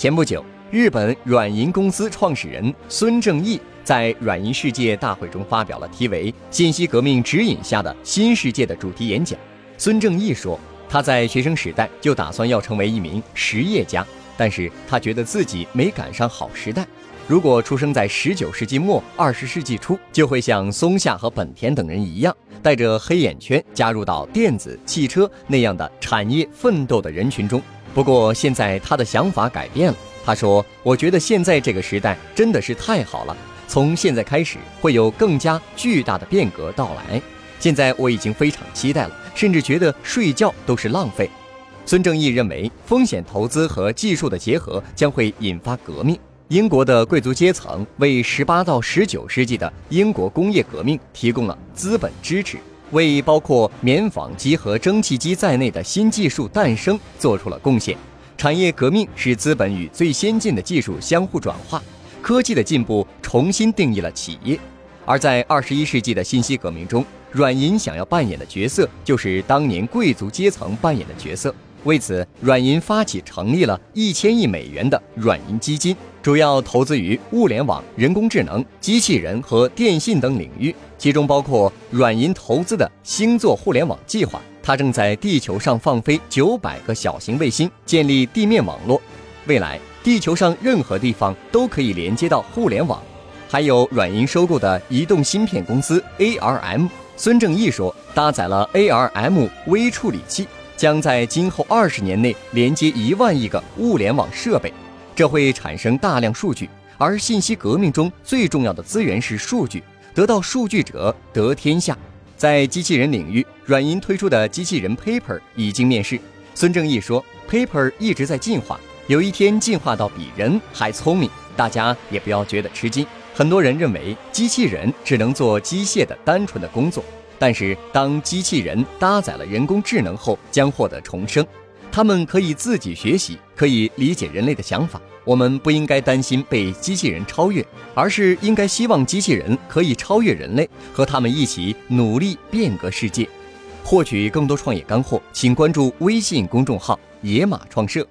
前不久，日本软银公司创始人孙正义在软银世界大会中发表了题为“信息革命指引下的新世界”的主题演讲。孙正义说，他在学生时代就打算要成为一名实业家，但是他觉得自己没赶上好时代。如果出生在十九世纪末、二十世纪初，就会像松下和本田等人一样，带着黑眼圈加入到电子汽车那样的产业奋斗的人群中。不过现在他的想法改变了。他说：“我觉得现在这个时代真的是太好了，从现在开始会有更加巨大的变革到来。现在我已经非常期待了，甚至觉得睡觉都是浪费。”孙正义认为，风险投资和技术的结合将会引发革命。英国的贵族阶层为十八到十九世纪的英国工业革命提供了资本支持，为包括棉纺机和蒸汽机在内的新技术诞生做出了贡献。产业革命使资本与最先进的技术相互转化，科技的进步重新定义了企业。而在二十一世纪的信息革命中，软银想要扮演的角色就是当年贵族阶层扮演的角色。为此，软银发起成立了一千亿美元的软银基金。主要投资于物联网、人工智能、机器人和电信等领域，其中包括软银投资的星座互联网计划。它正在地球上放飞九百个小型卫星，建立地面网络。未来，地球上任何地方都可以连接到互联网。还有软银收购的移动芯片公司 ARM。孙正义说，搭载了 ARM 微处理器，将在今后二十年内连接一万亿个物联网设备。这会产生大量数据，而信息革命中最重要的资源是数据，得到数据者得天下。在机器人领域，软银推出的机器人 Paper 已经面世。孙正义说，Paper 一直在进化，有一天进化到比人还聪明。大家也不要觉得吃惊。很多人认为机器人只能做机械的单纯的工作，但是当机器人搭载了人工智能后，将获得重生。他们可以自己学习，可以理解人类的想法。我们不应该担心被机器人超越，而是应该希望机器人可以超越人类，和他们一起努力变革世界。获取更多创业干货，请关注微信公众号“野马创社”。